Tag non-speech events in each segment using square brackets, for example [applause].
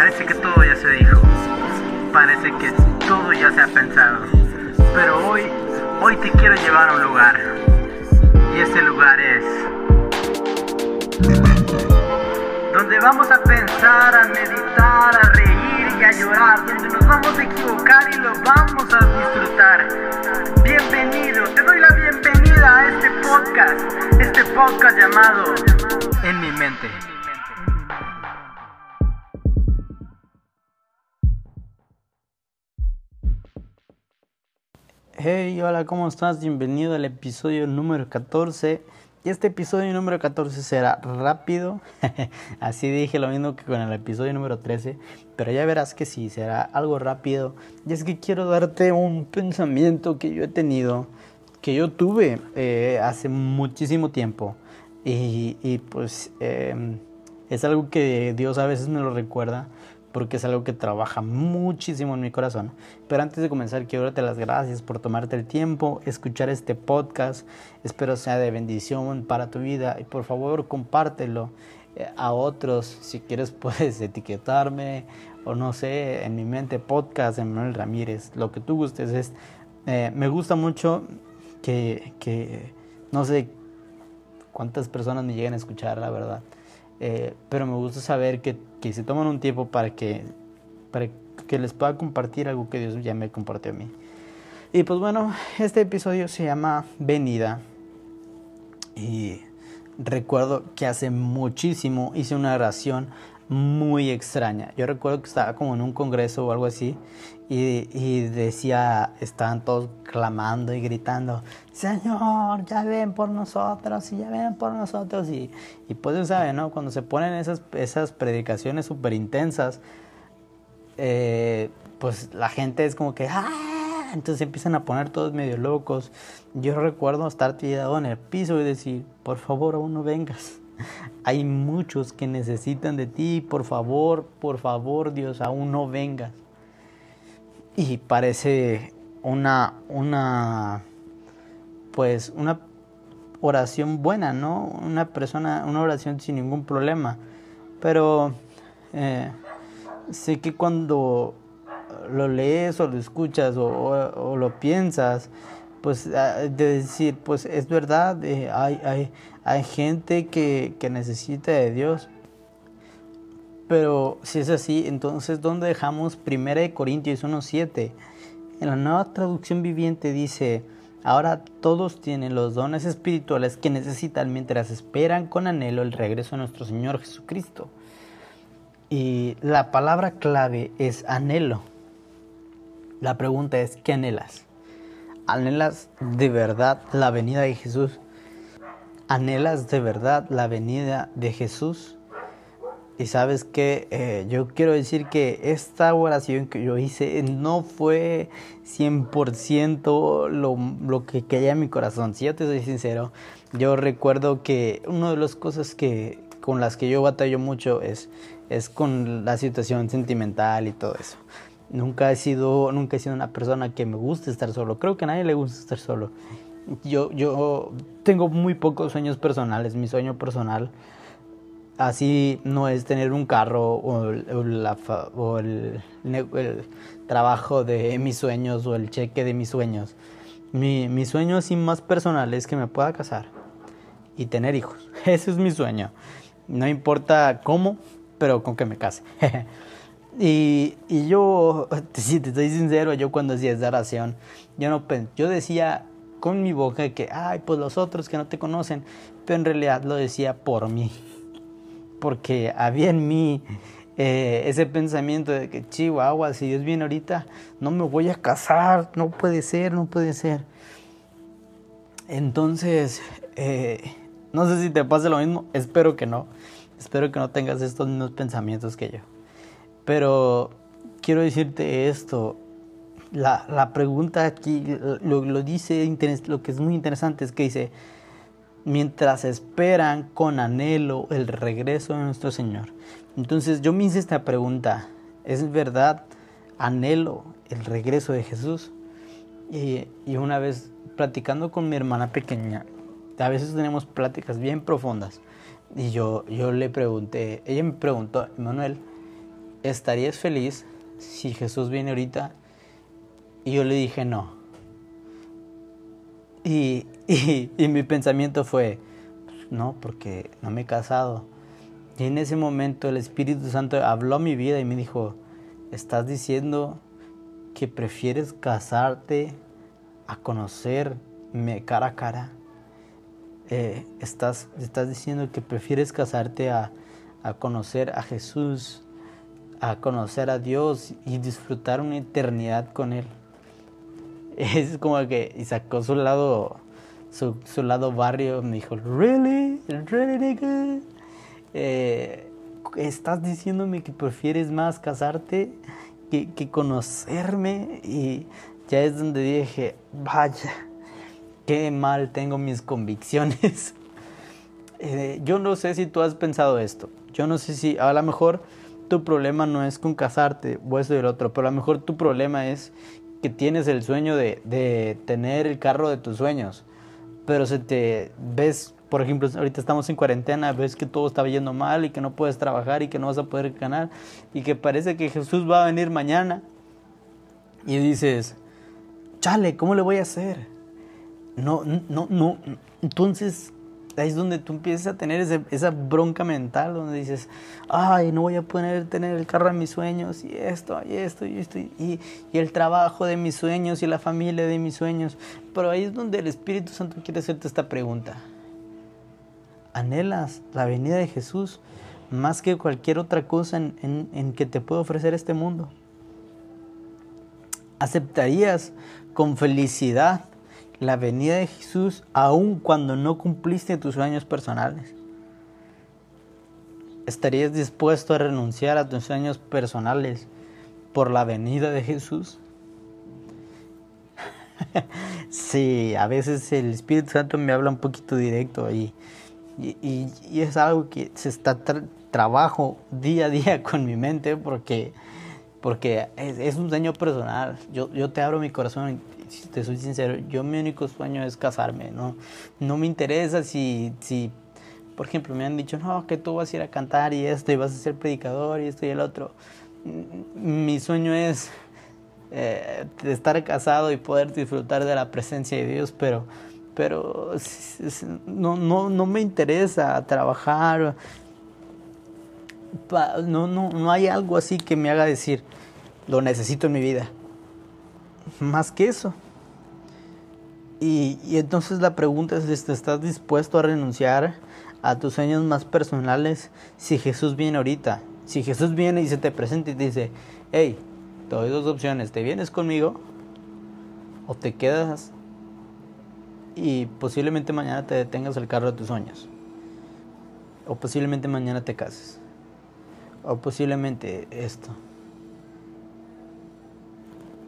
Parece que todo ya se dijo. Parece que todo ya se ha pensado. Pero hoy, hoy te quiero llevar a un lugar. Y ese lugar es... Donde vamos a pensar, a meditar, a reír y a llorar. Donde nos vamos a equivocar y lo vamos a disfrutar. Bienvenido, te doy la bienvenida a este podcast. Este podcast llamado En mi mente. Hey, hola, ¿cómo estás? Bienvenido al episodio número 14. Y este episodio número 14 será rápido. [laughs] Así dije lo mismo que con el episodio número 13. Pero ya verás que sí, será algo rápido. Y es que quiero darte un pensamiento que yo he tenido, que yo tuve eh, hace muchísimo tiempo. Y, y pues eh, es algo que Dios a veces me lo recuerda porque es algo que trabaja muchísimo en mi corazón. Pero antes de comenzar, quiero darte las gracias por tomarte el tiempo, escuchar este podcast. Espero sea de bendición para tu vida y por favor compártelo eh, a otros. Si quieres [laughs] puedes etiquetarme o no sé, en mi mente podcast de Manuel Ramírez, lo que tú gustes. Es, eh, me gusta mucho que, que no sé cuántas personas me lleguen a escuchar, la verdad. Eh, pero me gusta saber que, que, se toman un tiempo para que, para que les pueda compartir algo que Dios ya me compartió a mí. Y pues bueno, este episodio se llama Venida. Y recuerdo que hace muchísimo hice una oración muy extraña. Yo recuerdo que estaba como en un congreso o algo así y, decía, estaban todos clamando y gritando, Señor, ya ven por nosotros y ya ven por nosotros. Y, pues sabe, ¿no? Cuando se ponen esas, esas predicaciones súper intensas, eh, pues la gente es como que, ¡ah! Entonces empiezan a poner todos medio locos. Yo recuerdo estar tirado en el piso y decir, por favor, aún no vengas. [laughs] Hay muchos que necesitan de ti, por favor, por favor, Dios, aún no vengas. Y parece una, una, pues, una oración buena, ¿no? Una persona, una oración sin ningún problema. Pero eh, sé que cuando lo lees o lo escuchas o, lo piensas, pues de decir, pues es verdad, eh, hay, hay, hay gente que, que necesita de Dios. Pero si es así, entonces ¿dónde dejamos 1 Corintios 1.7? En la nueva traducción viviente dice, ahora todos tienen los dones espirituales que necesitan mientras esperan con anhelo el regreso de nuestro Señor Jesucristo. Y la palabra clave es anhelo. La pregunta es, ¿qué anhelas? ¿Anhelas de verdad la venida de Jesús? ¿Anhelas de verdad la venida de Jesús? Y sabes que eh, yo quiero decir que esta oración que yo hice no fue 100% lo, lo que quería en mi corazón. Si yo te soy sincero, yo recuerdo que una de las cosas que, con las que yo batallo mucho es, es con la situación sentimental y todo eso. Nunca he sido, nunca he sido una persona que me guste estar solo. Creo que a nadie le gusta estar solo. Yo, yo tengo muy pocos sueños personales. Mi sueño personal así no es tener un carro o, o el, el, trabajo de mis sueños o el cheque de mis sueños. Mi, mi sueño así más personal es que me pueda casar y tener hijos. [laughs] Ese es mi sueño. No importa cómo, pero con que me case. [laughs] y, yo, [laughs] si te estoy sincero, yo cuando hacía esa oración, yo, no, yo decía con mi boca que, ay, pues los otros que no te conocen, pero en realidad lo decía por mí porque había en mí eh, ese pensamiento de que Chihuahua, si Dios viene ahorita, no me voy a casar, no puede ser, no puede ser. Entonces, eh, no sé si te pasa lo mismo, espero que no, espero que no tengas estos mismos pensamientos que yo. Pero quiero decirte esto, la, la pregunta aquí lo, lo dice, lo que es muy interesante es que dice, mientras esperan con anhelo el regreso de nuestro Señor. Entonces yo me hice esta pregunta, ¿es verdad anhelo el regreso de Jesús? Y, y, una vez platicando con mi hermana pequeña, a veces tenemos pláticas bien profundas, y yo, yo le pregunté, ella me preguntó, Manuel, ¿estarías feliz si Jesús viene ahorita? Y yo le dije, no. [laughs] Y, y, mi pensamiento fue, no, porque no me he casado. Y en ese momento el Espíritu Santo habló a mi vida y me dijo, estás diciendo que prefieres casarte a conocerme cara a cara. Eh, estás, estás diciendo que prefieres casarte a, a conocer a Jesús, a conocer a Dios y disfrutar una eternidad con Él. [laughs] Es como que sacó su lado, su, su lado barrio, me dijo, ¿really? ¿really nigga? Eh, ¿Estás diciéndome que prefieres más casarte que, que conocerme? Y ya es donde dije, vaya, qué mal tengo mis convicciones. [laughs] Eh, yo no sé si tú has pensado esto. Yo no sé si a lo mejor tu problema no es con casarte o eso y el otro, pero a lo mejor tu problema es que tienes el sueño de, de tener el carro de tus sueños, pero se te ves, por ejemplo, ahorita estamos en cuarentena, ves que todo está yendo mal y que no puedes trabajar y que no vas a poder ganar y que parece que Jesús va a venir mañana y dices, chale, ¿cómo le voy a hacer? No, no, no, entonces ahí es donde tú empiezas a tener esa bronca mental, donde dices, ay, no voy a poder tener el carro de mis sueños, y esto, y esto, y esto, y, el trabajo de mis sueños, y la familia de mis sueños. Pero ahí es donde el Espíritu Santo quiere hacerte esta pregunta. ¿Anhelas la venida de Jesús más que cualquier otra cosa en, en, en que te puede ofrecer este mundo? ¿Aceptarías con felicidad la venida de Jesús aun cuando no cumpliste tus sueños personales? ¿Estarías dispuesto a renunciar a tus sueños personales por la venida de Jesús? [laughs] sí, a veces el Espíritu Santo me habla un poquito directo y, y, y, es algo que se está trabajo día a día [laughs] con mi mente porque, porque es, es, un sueño personal. Yo, yo te abro mi corazón si te soy sincero, yo mi único sueño es casarme, ¿no? No me interesa si, si, por ejemplo, me han dicho, no, que tú vas a ir a cantar y esto, y vas a ser predicador y esto y el otro. Mi sueño es eh, estar casado y poder disfrutar de la presencia de Dios, pero, pero no, no, no me interesa trabajar. No, no, no hay algo así que me haga decir, lo necesito en mi vida más que eso. Y, entonces la pregunta es, ¿estás dispuesto a renunciar a tus sueños más personales si Jesús viene ahorita? Si Jesús viene y se te presenta y te dice, hey, te doy dos opciones, ¿te vienes conmigo? ¿O te quedas y posiblemente mañana te detengas el carro de tus sueños? ¿O posiblemente mañana te cases? ¿O posiblemente esto?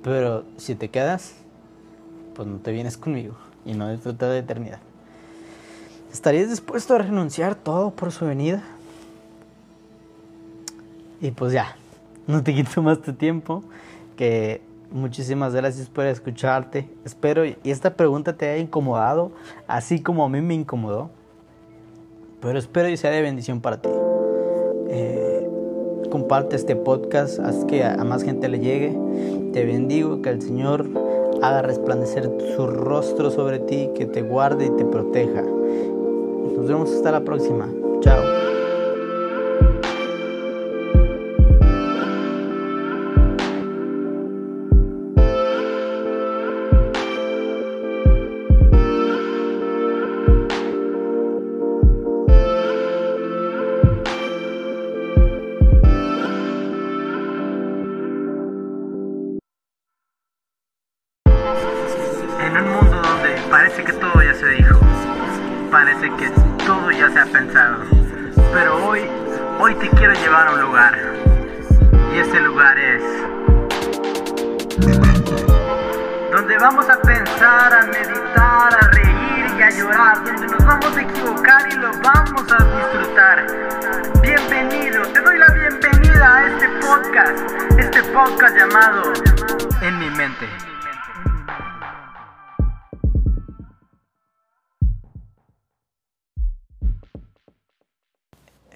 Pero si te quedas, pues no te vienes conmigo y no disfrutas de eternidad. ¿Estarías dispuesto a renunciar todo por su venida? Y pues ya, no te [laughs] quito más tu tiempo, que muchísimas gracias por escucharte. Espero y esta pregunta te haya incomodado, así como a mí me incomodó. Pero espero y sea de bendición para ti. Eh, comparte este podcast, haz que a más gente le llegue. Te bendigo, que el Señor haga resplandecer su rostro sobre ti, que te guarde y te proteja. Nos vemos hasta la próxima. Chao. Parece que todo ya se dijo. Parece que todo ya se ha pensado. Pero hoy, hoy te quiero llevar a un lugar. Y ese lugar es... Donde vamos a pensar, a meditar, a reír y a llorar. Donde nos vamos a equivocar y lo vamos a disfrutar. Bienvenido, te doy la bienvenida a este podcast. Este podcast llamado En mi mente.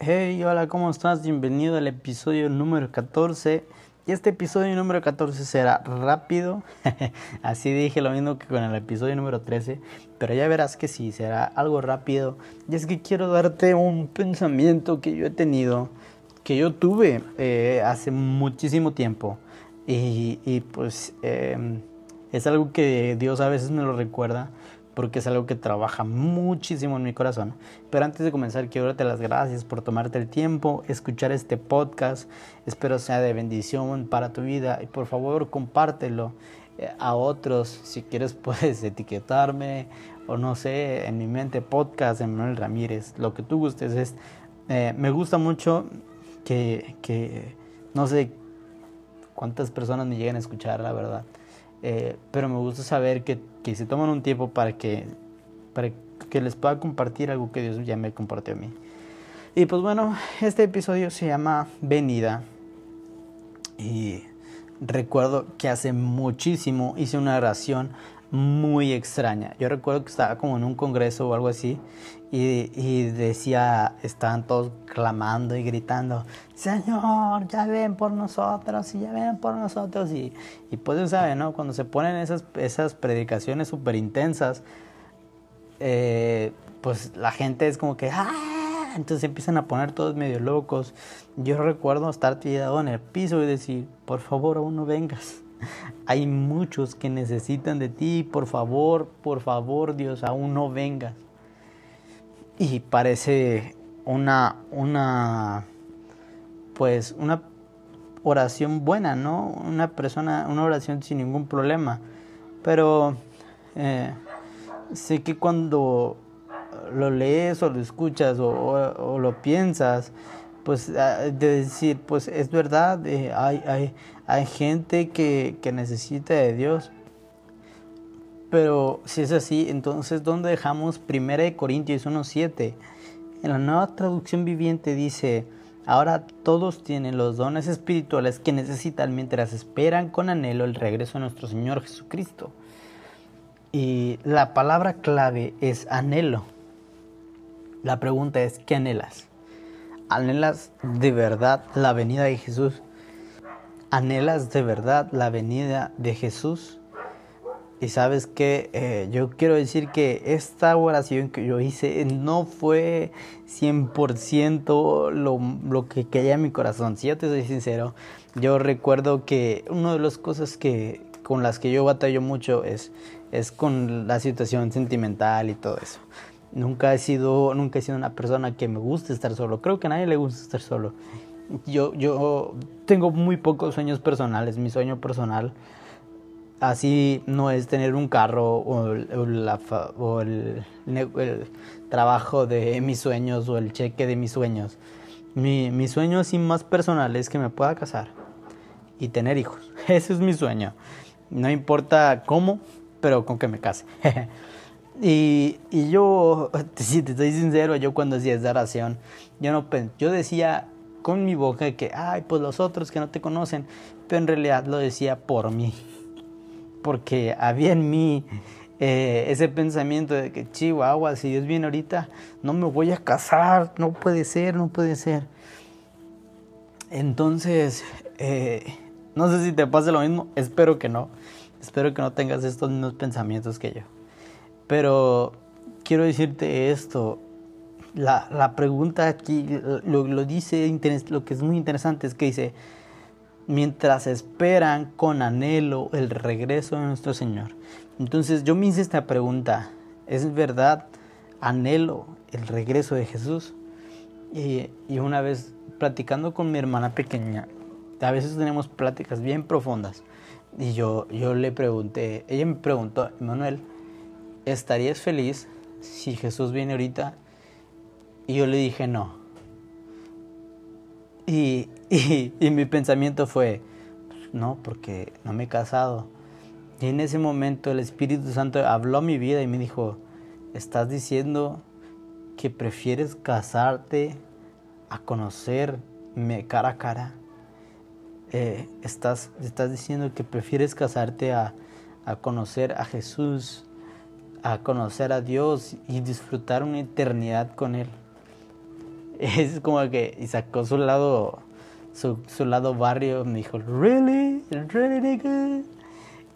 Hey, hola, ¿cómo estás? Bienvenido al episodio número 14. Y este episodio número 14 será rápido. [laughs] Así dije lo mismo que con el episodio número 13. Pero ya verás que sí, será algo rápido. Y es que quiero darte un pensamiento que yo he tenido, que yo tuve eh, hace muchísimo tiempo. Y, y pues eh, es algo que Dios a veces me lo recuerda porque es algo que trabaja muchísimo en mi corazón. Pero antes de comenzar, quiero darte las gracias por tomarte el tiempo, escuchar este podcast. Espero sea de bendición para tu vida y por favor compártelo eh, a otros. Si quieres [laughs] puedes etiquetarme o no sé, en mi mente podcast de Manuel Ramírez, lo que tú gustes. Es, eh, me gusta mucho que, que, no sé cuántas personas me lleguen a escuchar, la verdad. Eh, pero me gusta saber que, que, se toman un tiempo para que, para que les pueda compartir algo que Dios ya me compartió a mí. Y pues bueno, este episodio se llama Venida. Y recuerdo que hace muchísimo hice una oración muy extraña. Yo recuerdo que estaba como en un congreso o algo así y, y, decía, estaban todos clamando y gritando, Señor, ya ven por nosotros y ya ven por nosotros. Y, y pues sabe, ¿no? Cuando se ponen esas, esas predicaciones súper intensas, eh, pues la gente es como que, ¡ah! Entonces empiezan a poner todos medio locos. Yo recuerdo estar tirado en el piso y decir, por favor, aún no vengas. Hay muchos que necesitan de ti, por favor, por favor, Dios, aún no vengas. Y parece una, una, pues, una oración buena, ¿no? Una persona, una oración sin ningún problema. Pero eh, sé que cuando lo lees o lo escuchas o, lo piensas, pues de decir, pues es verdad, eh, hay, hay, hay gente que, que necesita de Dios. Pero si es así, entonces ¿dónde dejamos 1 Corintios 1.7? En la nueva traducción viviente dice, ahora todos tienen los dones espirituales que necesitan mientras esperan con anhelo el regreso de nuestro Señor Jesucristo. Y la palabra clave es anhelo. La pregunta es, ¿qué anhelas? ¿Anhelas de verdad la venida de Jesús? ¿Anhelas de verdad la venida de Jesús? Y sabes que eh, yo quiero decir que esta oración que yo hice no fue 100% lo, lo que quería en mi corazón. Si yo te soy sincero, yo recuerdo que una de las cosas que, con las que yo batallo mucho es, es con la situación sentimental y todo eso. Nunca he sido, nunca he sido una persona que me guste estar solo. Creo que a nadie le gusta estar solo. Yo, yo tengo muy pocos sueños personales. Mi sueño personal así no es tener un carro o, o, la, o el, el, trabajo de mis sueños o el cheque de mis sueños. Mi, mi sueño así más personal es que me pueda casar y tener hijos. [laughs] Ese es mi sueño. No importa cómo, pero con que me case. [laughs] Y, y yo, [laughs] si te estoy sincero, yo cuando hacía esa oración, yo, no, yo decía con mi boca que, ay, pues los otros que no te conocen, pero en realidad lo decía por mí, porque había en mí eh, ese pensamiento de que, chihuahua, si Dios viene ahorita, no me voy a casar, no puede ser, no puede ser. Entonces, eh, no sé si te pasa lo mismo, espero que no, espero que no tengas estos mismos pensamientos que yo. Pero quiero decirte esto, la, la pregunta aquí lo, lo, dice, lo que es muy interesante es que dice, mientras esperan con anhelo el regreso de nuestro Señor. Entonces yo me hice esta pregunta, ¿es verdad anhelo el regreso de Jesús? Y, y una vez platicando con mi hermana pequeña, a veces tenemos pláticas bien profundas, y yo, yo le pregunté, ella me preguntó, Manuel, ¿estarías feliz si Jesús viene ahorita? Y yo le dije no. Y, y, mi pensamiento fue, no, porque no me he casado. Y en ese momento el Espíritu Santo habló a mi vida y me dijo, estás diciendo que prefieres casarte a conocerme cara a cara. Eh, estás, estás diciendo que prefieres casarte a, a conocer a Jesús a conocer a Dios y disfrutar una eternidad con Él. [laughs] Es como que y sacó su lado su, su lado barrio, me dijo, "Really? Really nigga?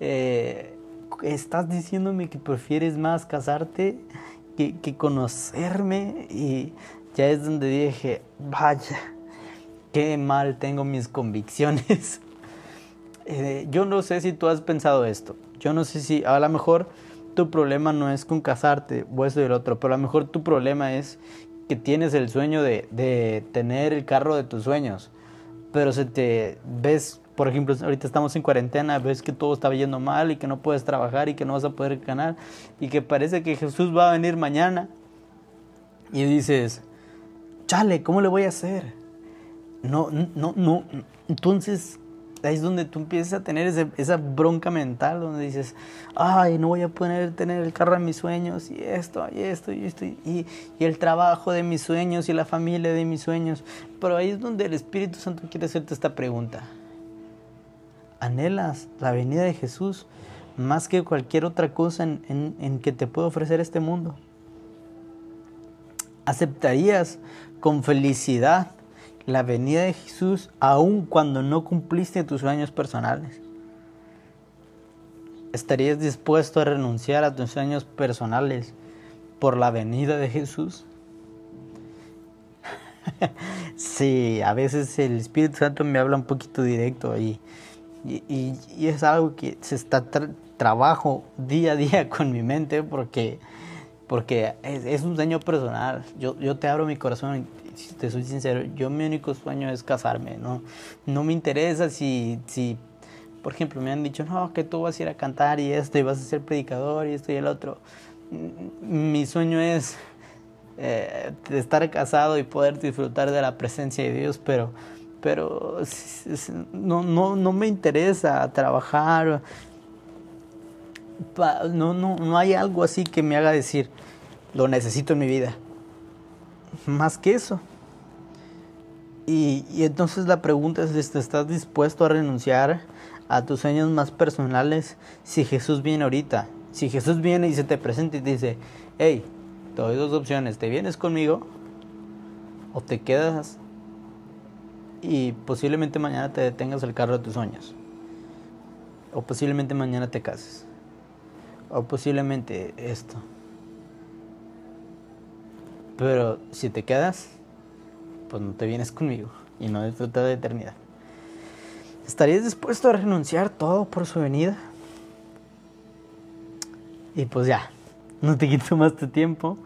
Eh, estás diciéndome que prefieres más casarte que, que conocerme y ya es donde dije, vaya, qué mal tengo mis convicciones. [laughs] Eh, yo no sé si tú has pensado esto. Yo no sé si a lo mejor tu problema no es con casarte o eso y el otro, pero a lo mejor tu problema es que tienes el sueño de, de tener el carro de tus sueños, pero se te ves, por ejemplo, ahorita estamos en cuarentena, ves que todo está yendo mal y que no puedes trabajar y que no vas a poder ganar y que parece que Jesús va a venir mañana y dices, chale, ¿cómo le voy a hacer? No, no, no. Entonces, ahí es donde tú empiezas a tener esa bronca mental, donde dices, ay, no voy a poder tener el carro de mis sueños, y esto, y esto, y esto, y, el trabajo de mis sueños, y la familia de mis sueños. Pero ahí es donde el Espíritu Santo quiere hacerte esta pregunta. ¿Anhelas la venida de Jesús más que cualquier otra cosa en, en, en que te puede ofrecer este mundo? ¿Aceptarías con felicidad la venida de Jesús aun cuando no cumpliste tus sueños personales? ¿Estarías dispuesto a renunciar a tus sueños personales por la venida de Jesús? [laughs] sí, a veces el Espíritu Santo me habla un poquito directo y, y, y es algo que se está tra trabajo día a día [laughs] con mi mente porque, porque es, es un sueño personal. Yo, yo te abro mi corazón si te soy sincero, yo mi único sueño es casarme, ¿no? No me interesa si, si, por ejemplo, me han dicho, no, que tú vas a ir a cantar y esto, y vas a ser predicador y esto y el otro. Mi sueño es eh, estar casado y poder disfrutar de la presencia de Dios, pero, pero no, no, no me interesa trabajar. No, no, no hay algo así que me haga decir, lo necesito en mi vida más que eso. Y, entonces la pregunta es, ¿estás dispuesto a renunciar a tus sueños más personales si Jesús viene ahorita? Si Jesús viene y se te presenta y dice, hey, te doy dos opciones, ¿te vienes conmigo o te quedas y posiblemente mañana te detengas el carro de tus sueños? O posiblemente mañana te cases. O posiblemente esto. Pero si te quedas, pues no te vienes conmigo y no disfrutas de eternidad. ¿Estarías dispuesto a renunciar todo por su venida? Y pues ya, no te [laughs] quito más tu tiempo,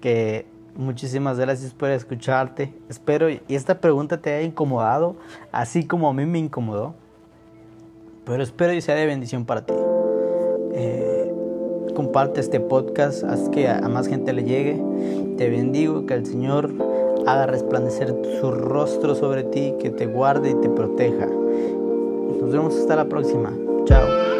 que muchísimas gracias por escucharte. Espero y esta pregunta te haya incomodado, así como a mí me incomodó. Pero espero y sea de bendición para ti. Eh, comparte este podcast, haz que a más gente le llegue. Te bendigo, que el Señor haga resplandecer su rostro sobre ti, que te guarde y te proteja. Nos vemos hasta la próxima. Chao.